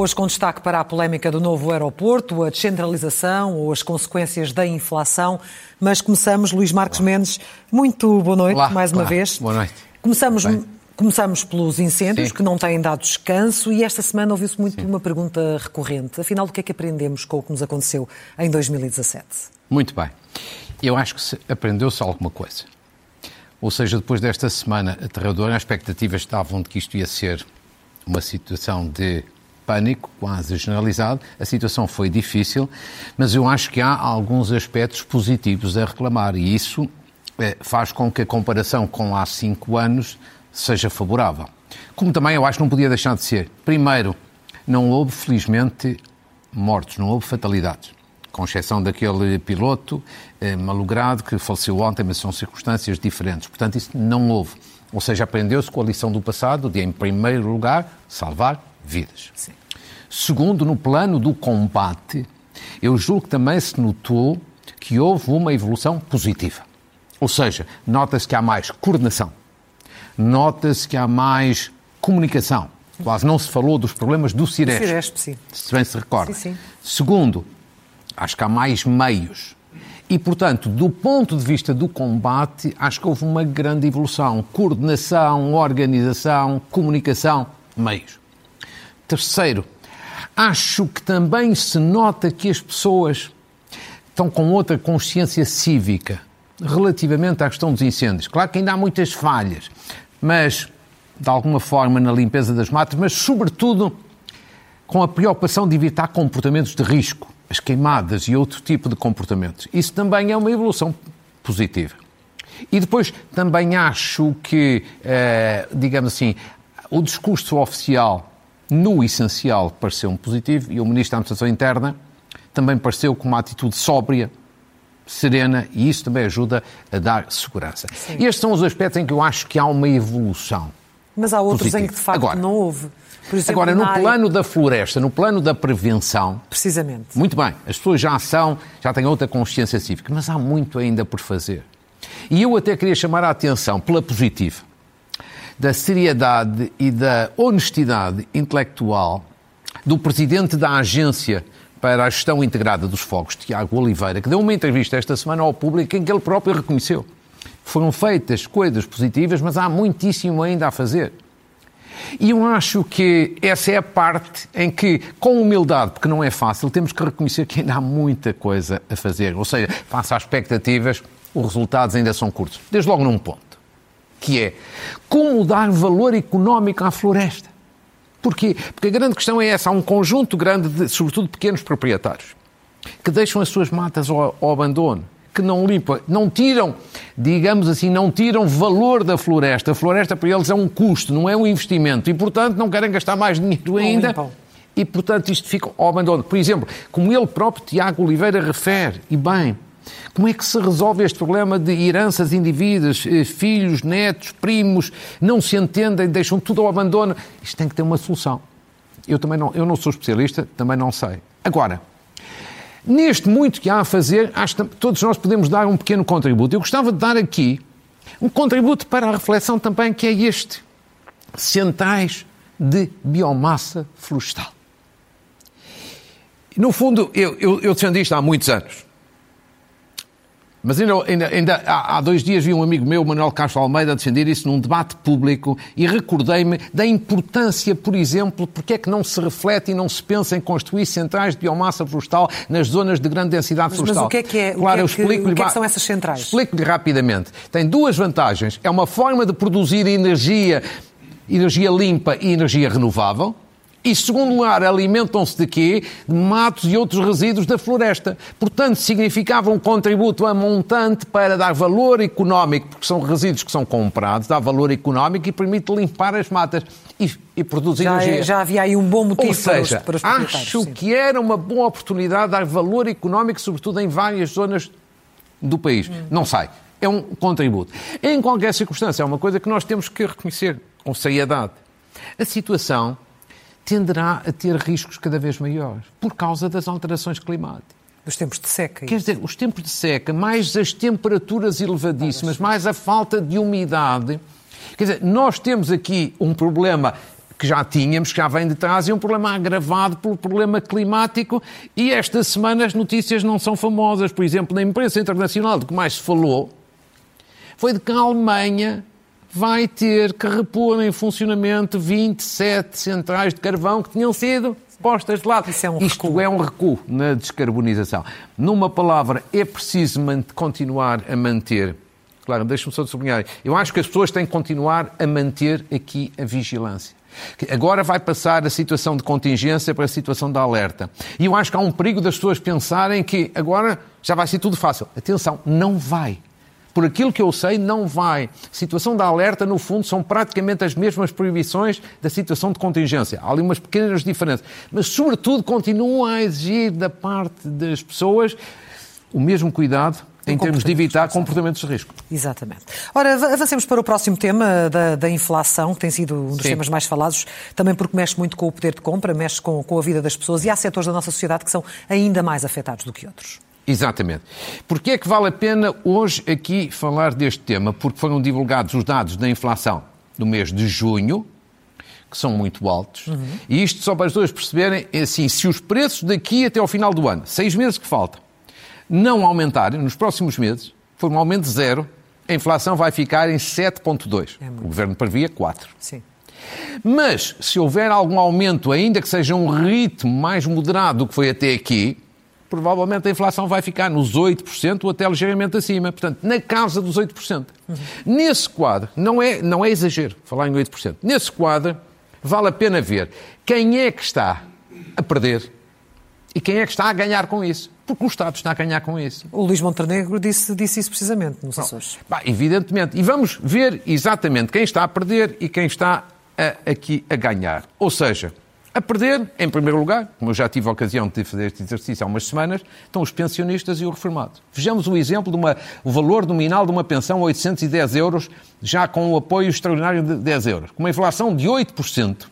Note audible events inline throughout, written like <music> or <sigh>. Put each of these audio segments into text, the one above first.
Hoje, com destaque para a polémica do novo aeroporto, a descentralização ou as consequências da inflação. Mas começamos, Luís Marcos Olá. Mendes, muito boa noite, Olá, mais uma Olá. vez. Boa noite. Começamos, começamos pelos incêndios, Sim. que não têm dado descanso, e esta semana ouviu-se muito Sim. uma pergunta recorrente. Afinal, o que é que aprendemos com o que nos aconteceu em 2017? Muito bem. Eu acho que aprendeu-se alguma coisa. Ou seja, depois desta semana aterradora, as expectativas estavam de que isto ia ser uma situação de pânico quase generalizado. A situação foi difícil, mas eu acho que há alguns aspectos positivos a reclamar e isso eh, faz com que a comparação com há cinco anos seja favorável. Como também eu acho que não podia deixar de ser. Primeiro, não houve, felizmente, mortos, não houve fatalidades. Com exceção daquele piloto eh, malogrado que faleceu ontem, mas são circunstâncias diferentes. Portanto, isso não houve. Ou seja, aprendeu-se com a lição do passado de, em primeiro lugar, salvar vidas. Sim. Segundo, no plano do combate, eu julgo que também se notou que houve uma evolução positiva. Ou seja, nota-se que há mais coordenação, nota-se que há mais comunicação. Quase não se falou dos problemas do Ciresp, Ciresp sim. se bem se recorda. Sim, sim. Segundo, acho que há mais meios. E, portanto, do ponto de vista do combate, acho que houve uma grande evolução. Coordenação, organização, comunicação, meios. Terceiro, acho que também se nota que as pessoas estão com outra consciência cívica relativamente à questão dos incêndios. Claro que ainda há muitas falhas, mas, de alguma forma, na limpeza das matas, mas, sobretudo, com a preocupação de evitar comportamentos de risco, as queimadas e outro tipo de comportamentos. Isso também é uma evolução positiva. E depois também acho que, eh, digamos assim, o discurso oficial, no essencial, pareceu-me positivo e o Ministro da Administração Interna também pareceu com uma atitude sóbria, serena e isso também ajuda a dar segurança. Sim. Estes são os aspectos em que eu acho que há uma evolução. Mas há outros Positivo. em que, de facto, Agora, não houve. Exemplo, Agora, no área- plano da floresta, no plano da prevenção, Precisamente. muito bem, as pessoas já são, já têm outra consciência cívica, mas há muito ainda por fazer. E eu até queria chamar a atenção pela positiva, da seriedade e da honestidade intelectual do presidente da Agência para a Gestão Integrada dos Fogos, Tiago Oliveira, que deu uma entrevista esta semana ao público em que ele próprio reconheceu. Foram feitas coisas positivas, mas há muitíssimo ainda a fazer. E eu acho que essa é a parte em que, com humildade, porque não é fácil, temos que reconhecer que ainda há muita coisa a fazer. Ou seja, face às expectativas, os resultados ainda são curtos. Desde logo num ponto, que é como dar valor económico à floresta. Porquê? Porque a grande questão é essa. Há um conjunto grande, de, sobretudo pequenos proprietários, que deixam as suas matas ao, ao abandono, que não limpam, não tiram, digamos assim, não tiram valor da floresta. A floresta para eles é um custo, não é um investimento. E, portanto, não querem gastar mais dinheiro ainda. limpam. E, portanto, isto fica ao abandono. Por exemplo, como ele próprio, Tiago Oliveira, refere, e bem, como é que se resolve este problema de heranças indivíduas, eh, filhos, netos, primos, não se entendem, deixam tudo ao abandono? Isto tem que ter uma solução. Eu também não, eu não sou especialista, também não sei. Agora, neste muito que há a fazer, acho que todos nós podemos dar um pequeno contributo. Eu gostava de dar aqui um contributo para a reflexão também, que é este. Centrais de biomassa florestal. No fundo, eu, eu, eu defendo isto há muitos anos. Mas ainda, ainda, ainda há, dois dias vi um amigo meu, Manuel Castro Almeida, defender isso num debate público e recordei-me da importância, por exemplo, porque é que não se reflete e não se pensa em construir centrais de biomassa florestal nas zonas de grande densidade Mas, florestal. mas o que é que é? O Claro, que é eu que- explico-lhe o que é que são essas centrais? Explico-lhe rapidamente. Tem duas vantagens. É uma forma de produzir energia, energia limpa e energia renovável. E, segundo lugar, alimentam-se de quê? De matos e outros resíduos da floresta. Portanto, significava um contributo a montante para dar valor económico, porque são resíduos que são comprados, dá valor económico e permite limpar as matas e, e produz Já, é- energia. já havia aí um bom motivo Ou seja, para os, para os acho sim. que era uma boa oportunidade de dar valor económico, sobretudo em várias zonas do país. Hum. Não sai. É um contributo. Em qualquer circunstância, é uma coisa que nós temos que reconhecer com seriedade. A situação tenderá a ter riscos cada vez maiores por causa das alterações climáticas. Dos tempos de seca. Quer dizer, os tempos de seca, mais as temperaturas elevadíssimas, mais a falta de umidade. Quer dizer, nós temos aqui um problema que já tínhamos, que já vem de trás, e um problema agravado pelo problema climático. E esta semana as notícias não são famosas. Por exemplo, na imprensa internacional, do que mais se falou, foi de que a Alemanha vai ter que repor em funcionamento 27 centrais de carvão que tinham sido postas de lado. É um Isto recuo. é um recuo na descarbonização. Numa palavra, é preciso continuar a manter. Claro, deixa-me só sublinhar. Eu acho que as pessoas têm que continuar a manter aqui a vigilância. Agora vai passar a situação de contingência para a situação de alerta. E eu acho que há um perigo das pessoas pensarem que agora já vai ser tudo fácil. Atenção, não vai. Por aquilo que eu sei, não vai. Situação de alerta, no fundo, são praticamente as mesmas proibições da situação de contingência. Há ali umas pequenas diferenças. Mas, sobretudo, continuam a exigir da parte das pessoas o mesmo cuidado em termos de evitar comportamentos de risco. Exatamente. Ora, avancemos para o próximo tema da, da inflação, que tem sido um dos Sim. temas mais falados, também porque mexe muito com o poder de compra, mexe com, com a vida das pessoas e há setores da nossa sociedade que são ainda mais afetados do que outros. Exatamente. Porquê é que vale a pena hoje aqui falar deste tema? Porque foram divulgados os dados da inflação do mês de junho, que são muito altos, uhum. e isto só para as pessoas perceberem, é assim, se os preços daqui até ao final do ano, seis meses que faltam, não aumentarem nos próximos meses, for um aumento de zero, a inflação vai ficar em 7,2. É o Governo previa 4. Sim. Mas, se houver algum aumento, ainda que seja um ritmo mais moderado do que foi até aqui, provavelmente a inflação vai ficar nos 8% ou até ligeiramente acima. Portanto, na casa dos 8%. Uhum. Nesse quadro, não é, não é exagero falar em 8%. Nesse quadro, vale a pena ver quem é que está a perder e quem é que está a ganhar com isso. Porque o Estado está a ganhar com isso. O Luís Montenegro disse, disse isso precisamente nos Açores. Bah, evidentemente. E vamos ver exatamente quem está a perder e quem está a, aqui a ganhar. Ou seja, a perder, em primeiro lugar, como eu já tive a ocasião de fazer este exercício há umas semanas, estão os pensionistas e o reformado. Vejamos o exemplo de uma, o valor nominal de uma pensão, 810 euros, já com o apoio extraordinário de 10 euros. Com uma inflação de 8%.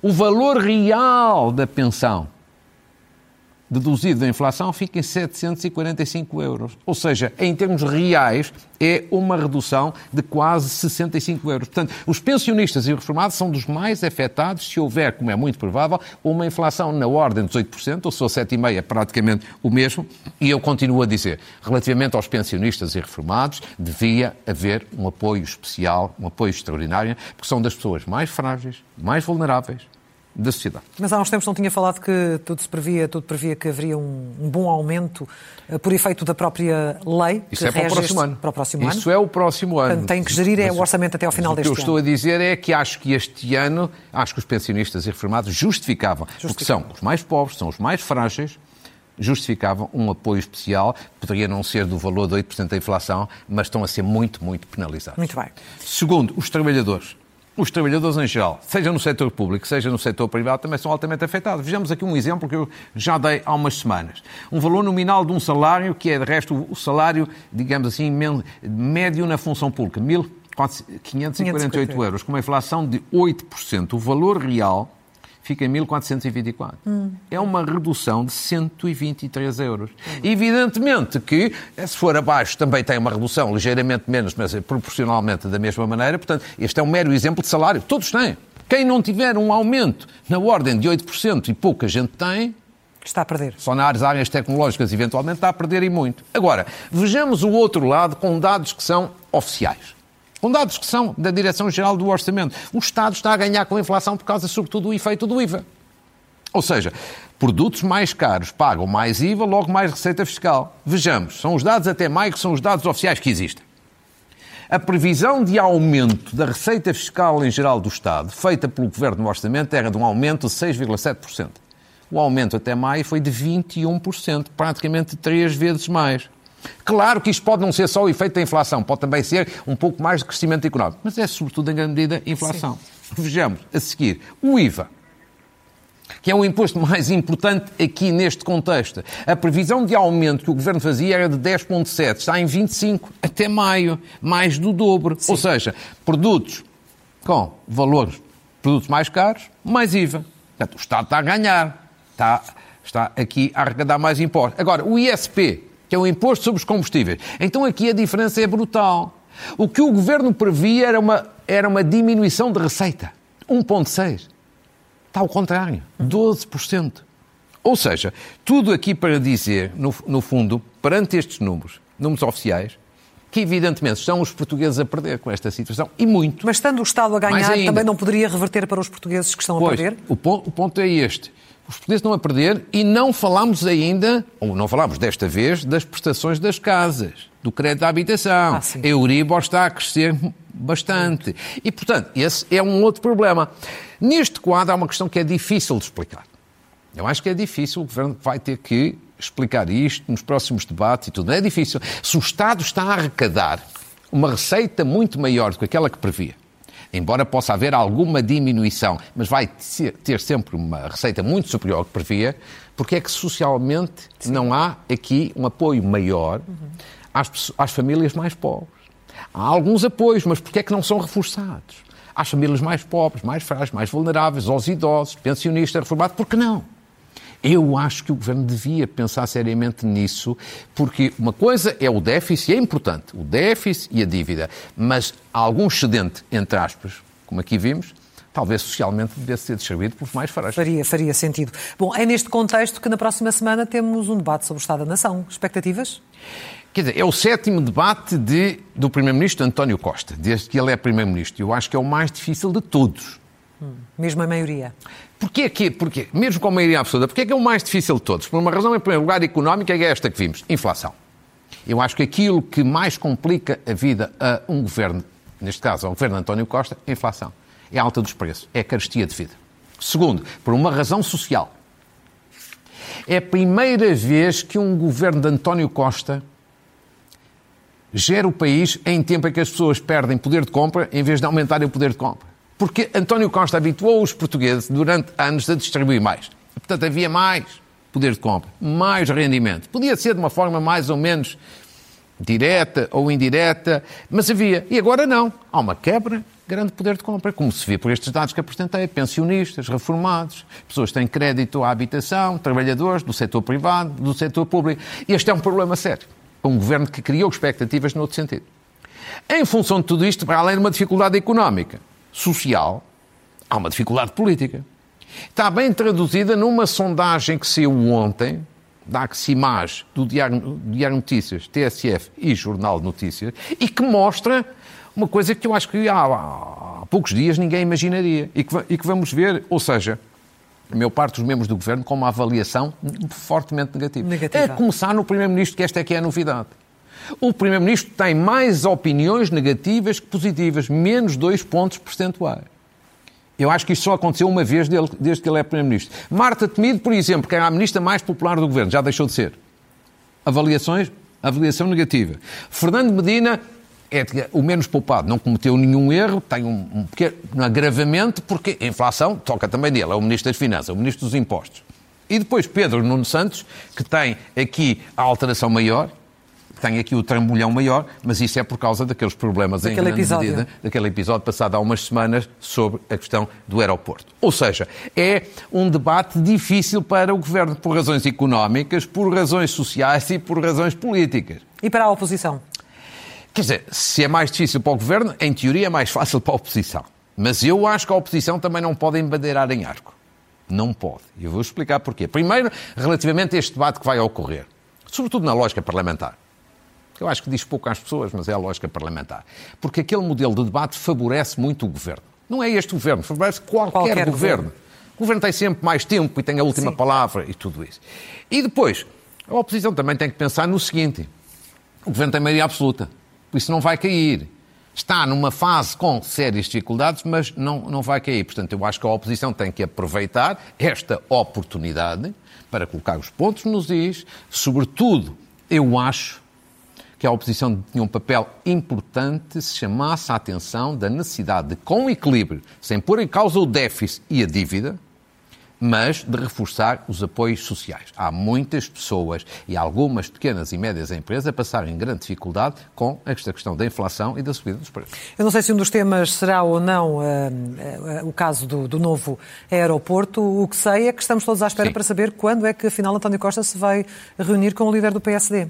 O valor real da pensão, deduzido da inflação, fica em 745 euros. Ou seja, em termos reais, é uma redução de quase 65 euros. Portanto, os pensionistas e reformados são dos mais afetados se houver, como é muito provável, uma inflação na ordem dos 8%, ou for 7,5% é praticamente o mesmo. E eu continuo a dizer, relativamente aos pensionistas e reformados, devia haver um apoio especial, um apoio extraordinário, porque são das pessoas mais frágeis, mais vulneráveis, da sociedade. Mas há uns tempos não tinha falado que tudo se previa, tudo previa que haveria um, um bom aumento uh, por efeito da própria lei Isso é para o próximo ano. Para o próximo Isso ano. é o próximo ano. Portanto, tem que gerir é o orçamento até ao final deste ano. O que eu estou a dizer é que acho que este ano, acho que os pensionistas e reformados justificavam, justificavam. porque são os mais pobres, são os mais frágeis, justificavam um apoio especial, poderia não ser do valor de 8% da inflação, mas estão a ser muito, muito penalizados. Muito bem. Segundo, os trabalhadores os trabalhadores em geral, seja no setor público, seja no setor privado, também são altamente afetados. Vejamos aqui um exemplo que eu já dei há umas semanas. Um valor nominal de um salário, que é, de resto, o salário, digamos assim, médio na função pública, 1.548 euros, com uma inflação de 8%. O valor real fica em 1.424. Hum. É uma redução de 123 euros. Hum. Evidentemente que, eh, se for abaixo, também tem uma redução ligeiramente menos, mas é proporcionalmente da mesma maneira. Portanto, este é um mero exemplo de salário. Todos têm. Quem não tiver um aumento na ordem de 8% e pouca gente tem, Está a perder. Só nas áreas tecnológicas, eventualmente, está a perder e muito. Agora, vejamos o outro lado com dados que são oficiais com dados que são da Direção-Geral do Orçamento. O Estado está a ganhar com a inflação por causa, sobretudo, do efeito do IVA. Ou seja, produtos mais caros pagam mais IVA, logo mais receita fiscal. Vejamos, são os dados até maio que são os dados oficiais que existem. A previsão de aumento da receita fiscal em geral do Estado, feita pelo Governo no Orçamento, era de um aumento de 6,7%. O aumento até maio foi de 21%, praticamente três vezes mais. Claro que isto pode não ser só o efeito da inflação, pode também ser um pouco mais de crescimento económico, mas é sobretudo em grande medida inflação. Sim. Vejamos a seguir o IVA que é o imposto mais importante aqui neste contexto. A previsão de aumento que o Governo fazia era de 10,7, está em 25 até maio, mais do dobro. Sim. Ou seja, produtos com valores, produtos mais caros, mais IVA. Portanto, o Estado está a ganhar, está, está aqui a arrecadar mais impostos. Agora, o ISP, que é o Imposto sobre os Combustíveis. Então aqui a diferença é brutal. O que o governo previa era uma, era uma diminuição de receita. 1,6%. Está ao contrário, 12%. Ou seja, tudo aqui para dizer, no, no fundo, perante estes números, números oficiais, que evidentemente estão os portugueses a perder com esta situação, e muito. Mas estando o Estado a ganhar, também não poderia reverter para os portugueses que estão pois, a perder? O ponto, o ponto é este. Os portugueses estão a perder e não falamos ainda, ou não falamos desta vez, das prestações das casas, do crédito à habitação. Ah, a Euribor está a crescer bastante. E, portanto, esse é um outro problema. Neste quadro há uma questão que é difícil de explicar. Eu acho que é difícil, o Governo vai ter que explicar isto nos próximos debates e tudo. É difícil. Se o Estado está a arrecadar uma receita muito maior do que aquela que previa, embora possa haver alguma diminuição, mas vai ter sempre uma receita muito superior ao que previa, porque é que socialmente Sim. não há aqui um apoio maior uhum. às, às famílias mais pobres? Há alguns apoios, mas porquê é que não são reforçados? Às famílias mais pobres, mais frágeis, mais vulneráveis, aos idosos, pensionistas, reformados, por que não? Eu acho que o Governo devia pensar seriamente nisso, porque uma coisa é o déficit, é importante, o déficit e a dívida, mas algum excedente, entre aspas, como aqui vimos, talvez socialmente devesse ser distribuído pelos mais frágeis. Faria, faria sentido. Bom, é neste contexto que na próxima semana temos um debate sobre o Estado da Nação. Expectativas? Quer dizer, é o sétimo debate de, do Primeiro-Ministro António Costa, desde que ele é Primeiro-Ministro. Eu acho que é o mais difícil de todos. Hum, mesmo a maioria. Porquê que, porquê? Mesmo com a maioria absoluta, porquê que é o mais difícil de todos? Por uma razão, em primeiro lugar, económica, é esta que vimos, inflação. Eu acho que aquilo que mais complica a vida a um governo, neste caso ao governo António Costa, é a inflação. É a alta dos preços, é a carestia de vida. Segundo, por uma razão social. É a primeira vez que um governo de António Costa gera o país em tempo em que as pessoas perdem poder de compra em vez de aumentarem o poder de compra. Porque António Costa habituou os portugueses durante anos a distribuir mais. E, portanto, havia mais poder de compra, mais rendimento. Podia ser de uma forma mais ou menos direta ou indireta, mas havia. E agora não. Há uma quebra grande poder de compra, como se vê por estes dados que apresentei, pensionistas, reformados, pessoas que têm crédito à habitação, trabalhadores do setor privado, do setor público. Este é um problema sério. Um governo que criou expectativas no outro sentido. Em função de tudo isto, para além de uma dificuldade económica, social, há uma dificuldade política. Está bem traduzida numa sondagem que saiu ontem, da Aximage, do Diário, Diário Notícias, TSF e Jornal de Notícias, e que mostra uma coisa que eu acho que há, há poucos dias ninguém imaginaria e que, e que vamos ver, ou seja, a maior parte dos membros do governo com uma avaliação fortemente negativa. negativa. É começar no Primeiro-Ministro, que esta é que é a novidade. O Primeiro-Ministro tem mais opiniões negativas que positivas, menos dois pontos percentuais. Eu acho que isto só aconteceu uma vez desde que ele é Primeiro-Ministro. Marta Temido, por exemplo, que era a ministra mais popular do governo, já deixou de ser. Avaliações, avaliação negativa. Fernando Medina é o menos poupado, não cometeu nenhum erro, tem um, um pequeno agravamento, porque a inflação toca também nele, é o Ministro das Finanças, é o Ministro dos Impostos. E depois Pedro Nuno Santos, que tem aqui a alteração maior, tem aqui o trambolhão maior, mas isso é por causa daqueles problemas daquele em grande episódio. medida, daquele episódio passado há umas semanas sobre a questão do aeroporto. Ou seja, é um debate difícil para o Governo por razões económicas, por razões sociais e por razões políticas. E para a oposição? Quer dizer, se é mais difícil para o Governo, em teoria é mais fácil para a oposição. Mas eu acho que a oposição também não pode embandeirar em arco. Não pode. E eu vou explicar porquê. Primeiro, relativamente a este debate que vai ocorrer, sobretudo na lógica parlamentar eu acho que diz pouco às pessoas, mas é a lógica parlamentar. Porque aquele modelo de debate favorece muito o governo. Não é este governo, favorece qualquer, qualquer governo. governo. O governo tem sempre mais tempo e tem a última Sim. palavra e tudo isso. E depois, a oposição também tem que pensar no seguinte: o governo tem maioria absoluta, por isso não vai cair. Está numa fase com sérias dificuldades, mas não, não vai cair. Portanto, eu acho que a oposição tem que aproveitar esta oportunidade para colocar os pontos nos is. Sobretudo, eu acho que a oposição tinha um papel importante se chamasse a atenção da necessidade de, com equilíbrio, sem pôr em causa o déficit e a dívida, mas de reforçar os apoios sociais. Há muitas pessoas e algumas pequenas e médias empresas a passarem grande dificuldade com esta questão da inflação e da subida dos preços. Eu não sei se um dos temas será ou não uh, uh, o caso do, do, novo aeroporto. O que sei é que estamos todos à espera Sim. para saber quando é que, afinal, António Costa se vai reunir com o líder do PSD.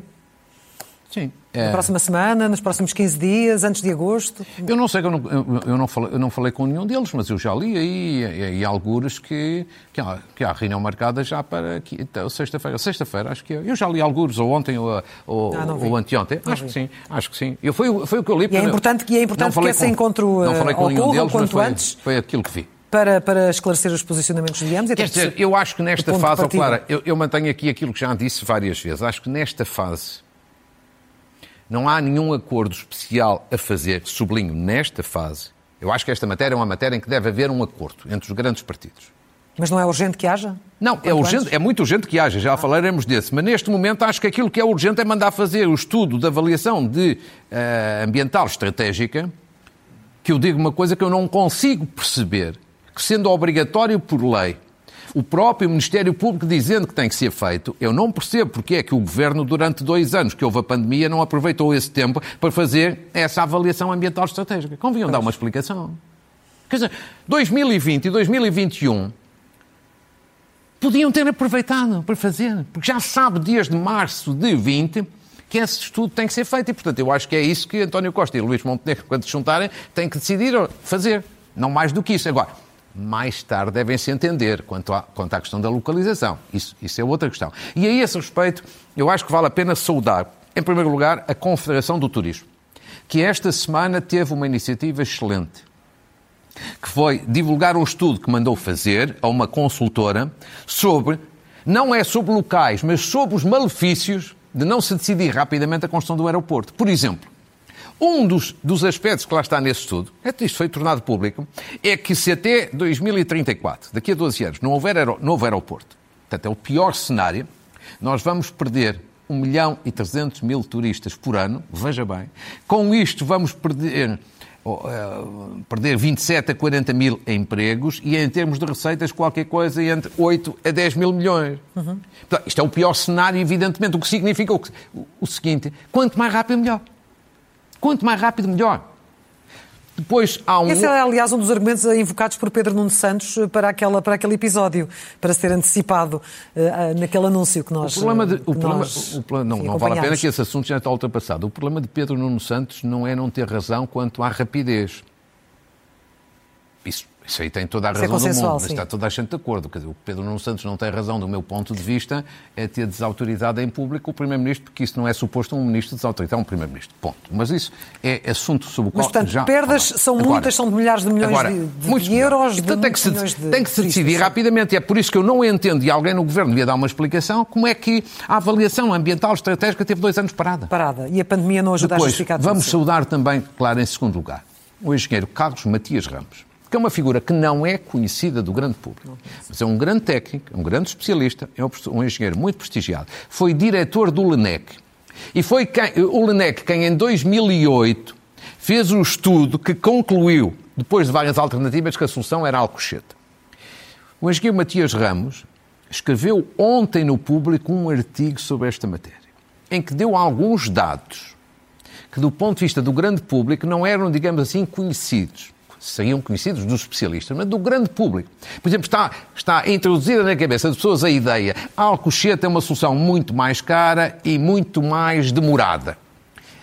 Sim. Na é... próxima semana, nos próximos 15 dias, antes de agosto? Eu não sei, eu não, eu não, falei, eu não falei com nenhum deles, mas eu já li aí, aí algures que, que, há, que há reunião marcada já para então, sexta-feira. Sexta-feira, acho que é. Eu já li algures, ou ontem ou, ou, ah, ou anteontem. Não acho vi. que sim, acho que sim. Eu, foi, foi o que eu li. E é importante, e é importante que esse com, encontro não falei com nenhum deles, quanto foi, antes. Foi aquilo que vi. Para, para esclarecer os posicionamentos de ambos? Quer dizer, eu acho que nesta fase, Clara, eu, eu mantenho aqui aquilo que já disse várias vezes. Acho que nesta fase não há nenhum acordo especial a fazer, sublinho, nesta fase. Eu acho que esta matéria é uma matéria em que deve haver um acordo entre os grandes partidos. Mas não é urgente que haja? Não, é urgente, é muito urgente que haja, já ah. falaremos desse. Mas neste momento acho que aquilo que é urgente é mandar fazer o estudo de avaliação de uh, ambiental estratégica, que eu digo uma coisa que eu não consigo perceber, que sendo obrigatório por lei, o próprio Ministério Público dizendo que tem que ser feito, eu não percebo porque é que o Governo, durante dois anos que houve a pandemia, não aproveitou esse tempo para fazer essa avaliação ambiental estratégica. Convinham dar uma explicação. Quer dizer, 2020 e 2021 podiam ter aproveitado para fazer, porque já sabe desde março de 20 que esse estudo tem que ser feito e, portanto, eu acho que é isso que António Costa e Luís Montenegro, quando se juntarem, têm que decidir fazer. Não mais do que isso. Agora, mais tarde devem se entender quanto, à, quanto à questão da localização. Isso, isso é outra questão. E a esse respeito, eu acho que vale a pena saudar, em primeiro lugar, a Confederação do Turismo, que esta semana teve uma iniciativa excelente, que foi divulgar um estudo que mandou fazer a uma consultora sobre, não é sobre locais, mas sobre os malefícios de não se decidir rapidamente a construção do aeroporto. Por exemplo, um dos, dos aspectos que lá está nesse estudo, é isto foi tornado público, é que se até 2034, daqui a 12 anos, não houver novo aeroporto, portanto é o pior cenário, nós vamos perder 1 milhão e 300 mil turistas por ano, veja bem. Com isto vamos perder, uh, perder 27 a 40 mil empregos e em termos de receitas qualquer coisa entre 8 a 10 mil milhões. Uhum. Portanto, isto é o pior cenário, evidentemente, o que significa o, o, o seguinte, quanto mais rápido melhor. Quanto mais rápido, melhor. Depois há um... Esse é, aliás, um dos argumentos invocados por Pedro Nuno Santos para, aquela, para aquele episódio, para ser antecipado uh, naquele anúncio que nós. O problema de, o problema, o, não, não vale a pena que esse assunto já está ultrapassado. O problema de Pedro Nuno Santos não é não ter razão quanto à rapidez. Isso isso aí tem toda a razão é do mundo, mas está toda a gente de acordo. Dizer, o Pedro Nuno Santos não tem razão, do meu ponto de vista, é ter desautorizado em público o Primeiro-Ministro, porque isso não é suposto um Ministro desautorizar um Primeiro-Ministro. Ponto. Mas isso é assunto sobre o qual mas, portanto, já... perdas são agora, muitas, são de milhares de milhões agora, de, de euros, então, de tem que se, de tem que se decidir rapidamente. E é por isso que eu não entendo, e alguém no Governo devia dar uma explicação, como é que a avaliação ambiental estratégica teve dois anos parada. Parada. E a pandemia não ajuda Depois, a justificar Vamos saudar também, claro, em segundo lugar, o engenheiro Carlos Matias Ramos que é uma figura que não é conhecida do grande público, mas é um grande técnico, um grande especialista, é um engenheiro muito prestigiado. Foi diretor do LENEC. E foi quem, o LENEC quem, em 2008, fez um estudo que concluiu, depois de várias alternativas, que a solução era Alcochete. O engenheiro Matias Ramos escreveu ontem no público um artigo sobre esta matéria, em que deu alguns dados que, do ponto de vista do grande público, não eram, digamos assim, conhecidos seriam conhecidos dos especialistas, mas do grande público. Por exemplo, está, está introduzida na cabeça das pessoas a ideia Alcochete é uma solução muito mais cara e muito mais demorada.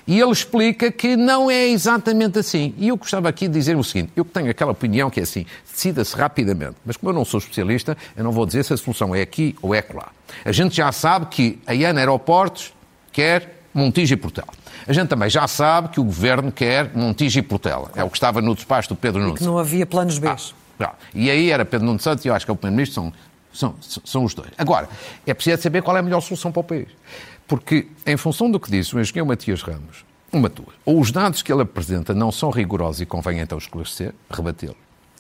E ele explica que não é exatamente assim. E eu gostava aqui de dizer o seguinte: eu tenho aquela opinião que é assim, decida-se rapidamente. Mas como eu não sou especialista, eu não vou dizer se a solução é aqui ou é lá. A gente já sabe que a IAN Aeroportos quer Montijo e Portela. A gente também já sabe que o governo quer Montijo e Portela. É o que estava no despacho do Pedro Nunes. Que não havia planos B. Ah, e aí era Pedro Nunes Santos e eu acho que é o Primeiro-Ministro, são, são, são os dois. Agora, é preciso saber qual é a melhor solução para o país. Porque, em função do que disse o engenheiro Matias Ramos, uma tua, ou os dados que ele apresenta não são rigorosos e convém então esclarecer, rebatê-lo,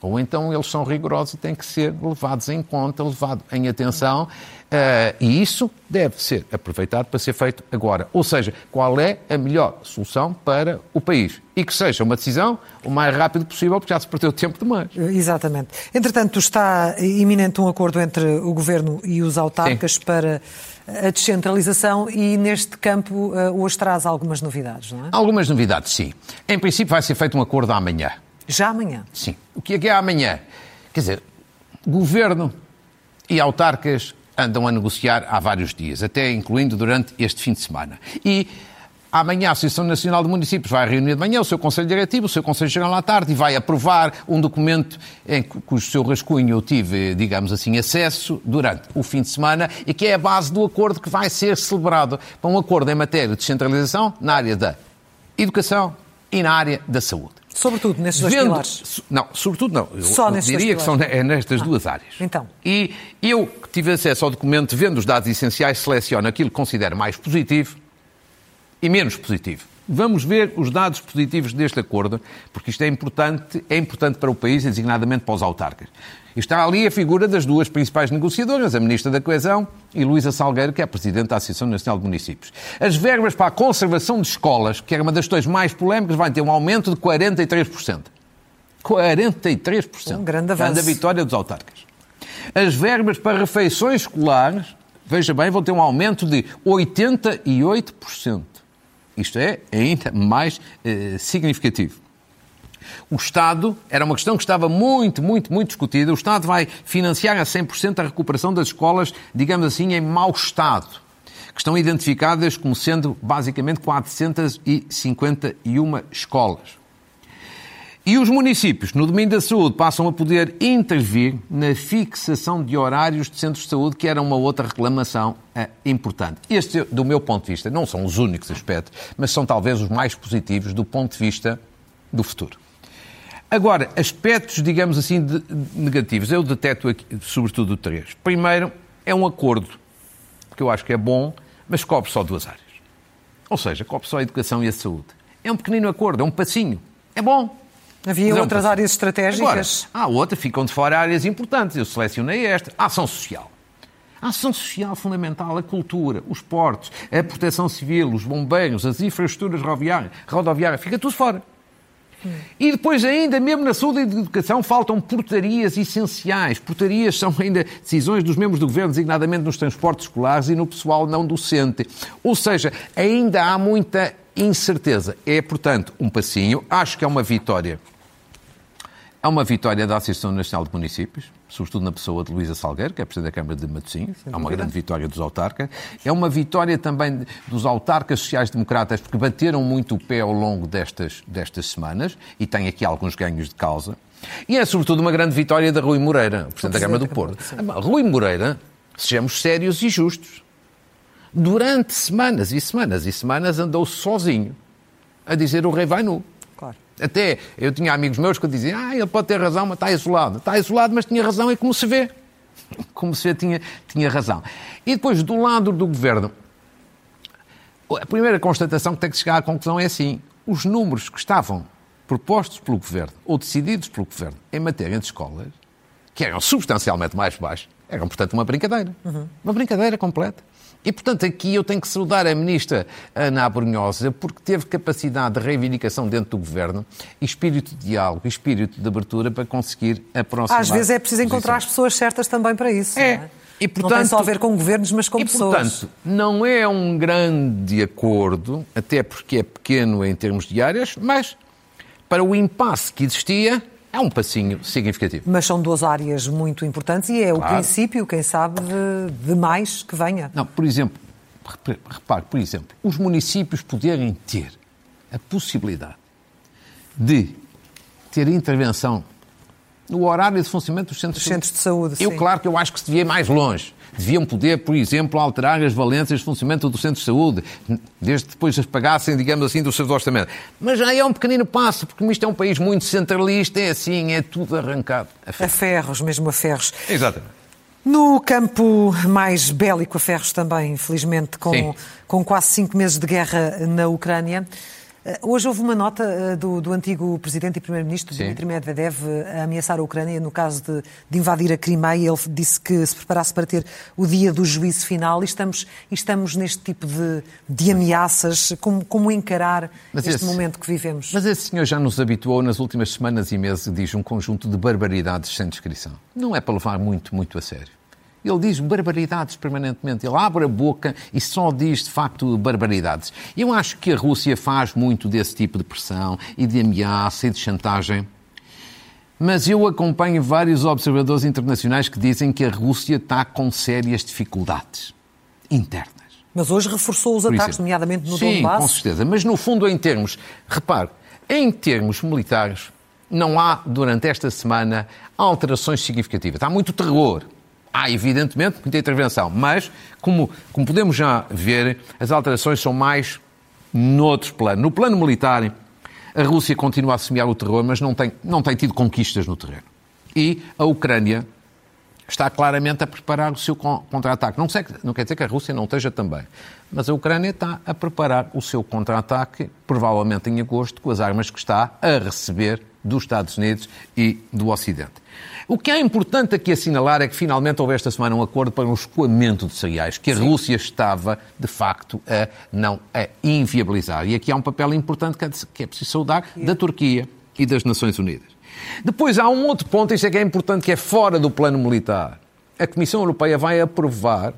ou então eles são rigorosos e têm que ser levados em conta, levados em atenção, uh, e isso deve ser aproveitado para ser feito agora. Ou seja, qual é a melhor solução para o país? E que seja uma decisão o mais rápido possível, porque já se perdeu tempo demais. Exatamente. Entretanto, está iminente um acordo entre o Governo e os autarcas Sim. para a descentralização e neste campo uh, hoje traz algumas novidades, não é? Algumas novidades, sim. Em princípio vai ser feito um acordo amanhã. Já amanhã? Sim. O que é que é amanhã? Quer dizer, governo e autarcas andam a negociar há vários dias, até incluindo durante este fim de semana. E Amanhã a Associação Nacional de Municípios vai reunir de manhã o seu Conselho Diretivo, o seu Conselho Geral à tarde e vai aprovar um documento em cujo seu rascunho eu tive, digamos assim, acesso durante o fim de semana e que é a base do acordo que vai ser celebrado para um acordo em matéria de descentralização na área da educação e na área da saúde. Sobretudo nesses dois Vendo, pilares? Não, sobretudo não. Eu, Só eu diria que são é nestas ah, duas áreas. Então. E eu que tive acesso ao documento, vendo os dados essenciais, seleciono aquilo que considero mais positivo e menos positivo. Vamos ver os dados positivos deste acordo, porque isto é importante, é importante para o país e designadamente para os autarcas. Está ali a figura das duas principais negociadoras, a Ministra da Coesão e Luísa Salgueiro, que é a Presidente da Associação Nacional de Municípios. As verbas para a conservação de escolas, que era uma das questões mais polémicas, vai ter um aumento de 43%. 43%. Um grande avanço. Grande vitória dos autarcas. As verbas para refeições escolares, veja bem, vão ter um aumento de 88%. Isto é ainda mais eh, significativo. O Estado, era uma questão que estava muito, muito, muito discutida, o Estado vai financiar a 100% a recuperação das escolas, digamos assim, em mau estado, que estão identificadas como sendo basicamente 451 escolas. E os municípios, no domínio da saúde, passam a poder intervir na fixação de horários de centros de saúde, que era uma outra reclamação é, importante. Este, do meu ponto de vista, não são os únicos aspectos, mas são talvez os mais positivos do ponto de vista do futuro. Agora, aspectos, digamos assim, de, de negativos, eu deteto aqui, sobretudo três. Primeiro, é um acordo, que eu acho que é bom, mas cobre só duas áreas. Ou seja, cobre só a educação e a saúde. É um pequenino acordo, é um passinho. É bom, Havia outras áreas estratégicas? Agora, há outras, ficam de fora áreas importantes. Eu selecionei esta. A ação social. A ação social fundamental, a cultura, os portos, a proteção civil, os bombeiros, as infraestruturas rodoviárias, rodoviárias fica tudo fora. Hum. E depois, ainda mesmo na saúde e na educação, faltam portarias essenciais. Portarias são ainda decisões dos membros do governo, designadamente nos transportes escolares e no pessoal não docente. Ou seja, ainda há muita incerteza. É, portanto, um passinho. Acho que é uma vitória é uma vitória da Associação Nacional de Municípios, sobretudo na pessoa de Luísa Salgueiro, que é Presidente da Câmara de Matosinhos. É uma grande vitória dos autarcas. É uma vitória também dos autarcas sociais-democratas, porque bateram muito o pé ao longo destas, destas semanas e têm aqui alguns ganhos de causa. E é, sobretudo, uma grande vitória da Rui Moreira, Presidente da Câmara do Porto. Rui Moreira, sejamos sérios e justos, durante semanas e semanas e semanas andou sozinho a dizer o rei vai nu. Até eu tinha amigos meus que diziam, ah, ele pode ter razão, mas está isolado. Está isolado, mas tinha razão, é como se vê. <laughs> Como se vê, tinha, tinha razão. E depois, do lado do governo, a primeira constatação que tem que chegar à conclusão é assim: os números que estavam propostos pelo governo ou decididos pelo governo em matéria de escolas, que eram substancialmente mais baixos, eram, portanto, uma brincadeira. Uhum. Uma brincadeira completa. E, portanto, aqui eu tenho que saudar a ministra Ana Abrunhosa, porque teve capacidade de reivindicação dentro do governo, espírito de diálogo, espírito de abertura para conseguir aproximar. Às vezes é preciso encontrar as pessoas certas também para isso. É. é? E, portanto, não tem só a ver com governos, mas com e, pessoas. Portanto, não é um grande acordo, até porque é pequeno em termos de áreas, mas para o impasse que existia, é um passinho significativo. Mas são duas áreas muito importantes e é claro. o princípio, quem sabe, de, de mais que venha. Não, por exemplo, repare, por exemplo, os municípios poderem ter a possibilidade de ter intervenção no horário de funcionamento dos centros, centros de saúde. Eu, sim. claro que eu acho que se devia ir mais longe. Deviam poder, por exemplo, alterar as valências de funcionamento do centro de saúde, desde depois as pagassem, digamos assim, do seu orçamento. Mas já é um pequenino passo, porque isto é um país muito centralista, é assim, é tudo arrancado. A ferros, a ferros mesmo a ferros. Exatamente. No campo mais bélico a ferros também, infelizmente, com, com quase cinco meses de guerra na Ucrânia, hoje houve uma nota eh, do, do antigo presidente e primeiro-ministro Dmitry Medvedev eh, a ameaçar a Ucrânia no caso de, de, invadir a Crimeia. Ele disse que se preparasse para ter o dia do juízo final e estamos, estamos neste tipo de, de ameaças. Como, como encarar mas este esse, momento que vivemos? Mas esse senhor já nos habituou nas últimas semanas e meses, diz um conjunto de barbaridades sem descrição. Não é para levar muito, muito a sério. Ele diz barbaridades permanentemente. Ele abre a boca e só diz, de facto, barbaridades. Eu acho que a Rússia faz muito desse tipo de pressão e de ameaça e de chantagem. Mas eu acompanho vários observadores internacionais que dizem que a Rússia está com sérias dificuldades internas. Mas hoje reforçou os ataques, nomeadamente no Sim, Donbass. com certeza. Mas no fundo, em termos, repare, em termos militares, não há, durante esta semana, alterações significativas. Há muito terror. Há, evidentemente, muita intervenção. Mas, como, como podemos já ver, as alterações são mais noutros planos. No plano militar, a Rússia continua a semear o terror, mas não tem, não tem tido conquistas no terreno. E a Ucrânia está claramente a preparar o seu contra-ataque. Não, não, quer dizer que a Rússia não esteja também, mas a Ucrânia está a preparar o seu contra-ataque, provavelmente em agosto, com as armas que está a receber dos Estados Unidos e do Ocidente. O que é importante aqui assinalar é que finalmente houve esta semana um acordo para um escoamento de cereais, que a Sim. Rússia estava, de facto, a não a inviabilizar. E aqui há um papel importante que é preciso saudar da Turquia e das Nações Unidas. Depois há um outro ponto, isto é que é importante, que é fora do plano militar. A Comissão Europeia vai aprovar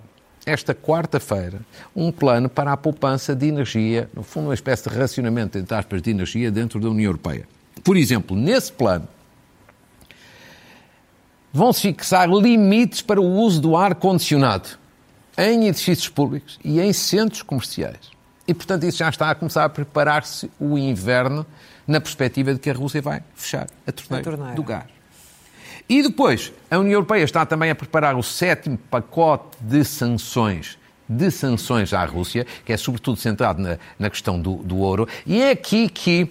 esta quarta-feira um plano para a poupança de energia, no fundo uma espécie de racionamento, entre aspas, de energia dentro da União Europeia. Por exemplo, nesse plano, vão-se fixar limites para o uso do ar-condicionado em edifícios públicos e em centros comerciais. E, portanto, isso já está a começar a preparar-se o inverno na perspectiva de que a Rússia vai fechar a torneira, a torneira. do gás. E depois, a União Europeia está também a preparar o sétimo pacote de sanções de sanções à Rússia, que é sobretudo centrado na, na questão do, do ouro, e é aqui que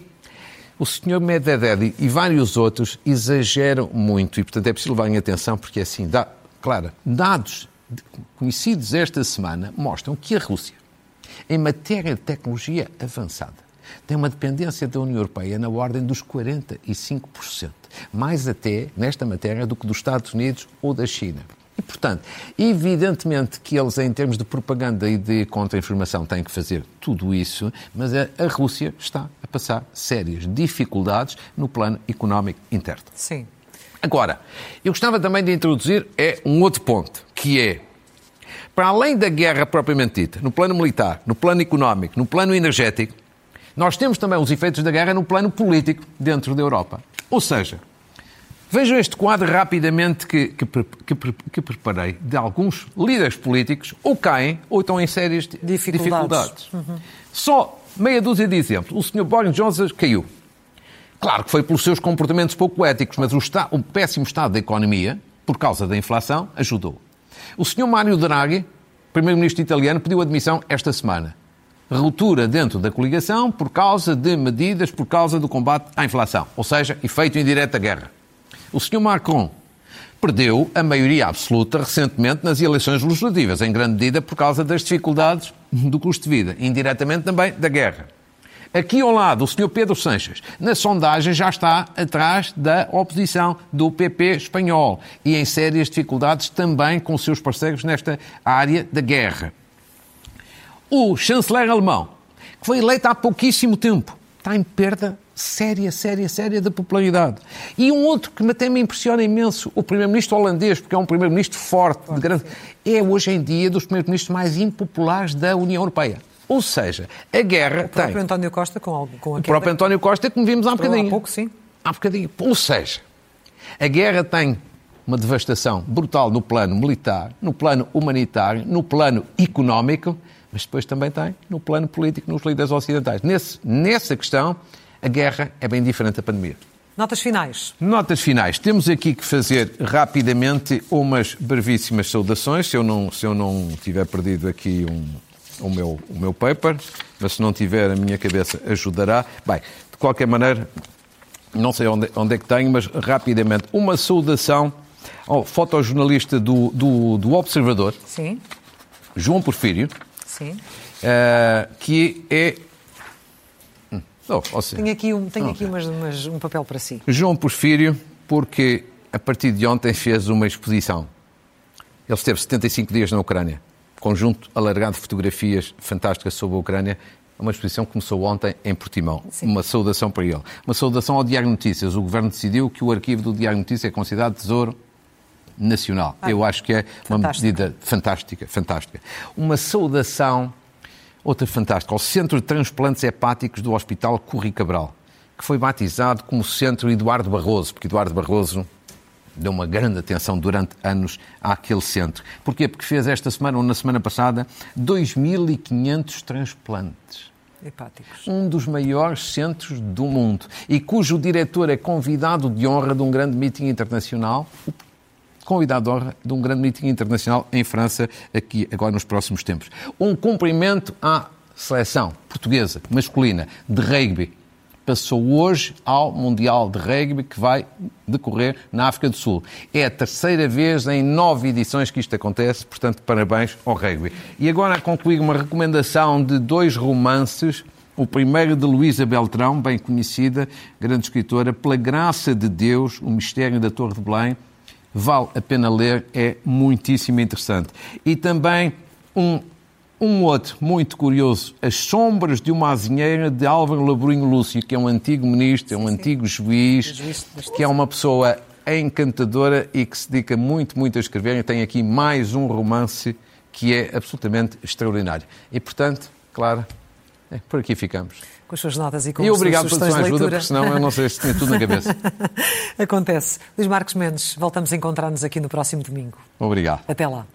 o Sr. Medvedev e vários outros exageram muito e, portanto, é preciso levar em atenção porque, assim, dá, claro, dados conhecidos esta semana mostram que a Rússia, em matéria de tecnologia avançada, tem uma dependência da União Europeia na ordem dos 45%, mais até nesta matéria do que dos Estados Unidos ou da China. E, portanto, evidentemente que eles, em termos de propaganda e de contra-informação, têm que fazer tudo isso, mas a, a, Rússia está a passar sérias dificuldades no plano económico interno. Sim. Agora, eu gostava também de introduzir é um outro ponto, que é, para além da guerra propriamente dita, no plano militar, no plano económico, no plano energético, nós temos também os efeitos da guerra no plano político dentro da Europa. Ou seja, Vejam este quadro rapidamente que, que, que, que, preparei de alguns líderes políticos, ou caem ou estão em sérias dificuldades. dificuldades. Uhum. Só meia dúzia de exemplos. O Sr. Boris Johnson caiu. Claro que foi pelos seus comportamentos pouco éticos, mas o, está, o péssimo estado da economia, por causa da inflação, ajudou. O Sr. Mário Draghi, primeiro-ministro italiano, pediu admissão esta semana. Ruptura dentro da coligação por causa de medidas, por causa do combate à inflação, ou seja, efeito indireto da guerra. O Sr. Macron perdeu a maioria absoluta recentemente nas eleições legislativas, em grande medida por causa das dificuldades do custo de vida, indiretamente também da guerra. Aqui ao lado, o Sr. Pedro Sanches, na sondagem, já está atrás da oposição do PP espanhol e em sérias dificuldades também com seus parceiros nesta área da guerra. O chanceler alemão, que foi eleito há pouquíssimo tempo, está em perda séria, séria, séria da popularidade. E um outro que até me impressiona imenso, o primeiro-ministro holandês, porque é um primeiro-ministro forte, de grande, é hoje em dia dos primeiros-ministros mais impopulares da União Europeia. Ou seja, a guerra o próprio tem... António Costa com, algo, com a O próprio António Costa, como vimos há um bocadinho. Há pouco, sim. Há um bocadinho. Ou seja, a guerra tem uma devastação brutal no plano militar, no plano humanitário, no plano económico, mas depois também tem no plano político, nos líderes ocidentais. Nesse, nessa questão, a guerra é bem diferente da pandemia. Notas finais. Notas finais. Temos aqui que fazer rapidamente umas brevíssimas saudações, se eu não, se eu não tiver perdido aqui um, o, meu, o meu paper, mas se não tiver, a minha cabeça ajudará. Bem, de qualquer maneira, não sei onde, onde é que tenho, mas rapidamente, uma saudação ao fotojornalista do, do, do Observador, Sim. João Porfírio, Sim. Uh, que é Oh, seja, tenho aqui, um, tenho aqui umas, umas, um papel para si. João Porfírio, porque a partir de ontem fez uma exposição. Ele esteve 75 dias na Ucrânia. Conjunto alargado de fotografias fantásticas sobre a Ucrânia. Uma exposição que começou ontem em Portimão. Sim. Uma saudação para ele. Uma saudação ao Diário Notícias. O Governo decidiu que o arquivo do Diário Notícias é considerado tesouro nacional. Ah, Eu acho que é uma medida fantástica, fantástica. Uma saudação Outra fantástica, ao Centro de Transplantes Hepáticos do Hospital Corri Cabral, que foi batizado como Centro Eduardo Barroso, porque Eduardo Barroso deu uma grande atenção durante anos àquele centro. Porquê? Porque fez esta semana, ou na semana passada, 2.500 transplantes. Hepáticos. Um dos maiores centros do mundo e cujo diretor é convidado de honra de um grande meeting internacional, convidado de honra de um grande meeting internacional em França, aqui agora nos próximos tempos. Um cumprimento à seleção portuguesa masculina de rugby passou hoje ao Mundial de Rugby que vai decorrer na África do Sul. É a terceira vez em nove edições que isto acontece, portanto, parabéns ao rugby. E agora concluir uma recomendação de dois romances. O primeiro de Luísa Beltrão, bem conhecida, grande escritora, Pela Graça de Deus, O Mistério da Torre de Belém. Vale a pena ler, é muitíssimo interessante. E também um um outro muito curioso, As Sombras de uma Azinheira, de Álvaro Laborinho Lúcio, que é um antigo ministro, é um antigo juiz, que é uma pessoa encantadora e que se dedica muito, muito a escrever. E tem aqui mais um romance que é absolutamente extraordinário. E, portanto, claro, é, por aqui ficamos. Com as suas notas e com E as obrigado suas pela sua sugestões de ajuda, porque senão eu não sei se tinha tudo na cabeça. <laughs> Acontece. Luís Marcos Mendes, voltamos a encontrar-nos aqui no próximo domingo. Obrigado. Até lá.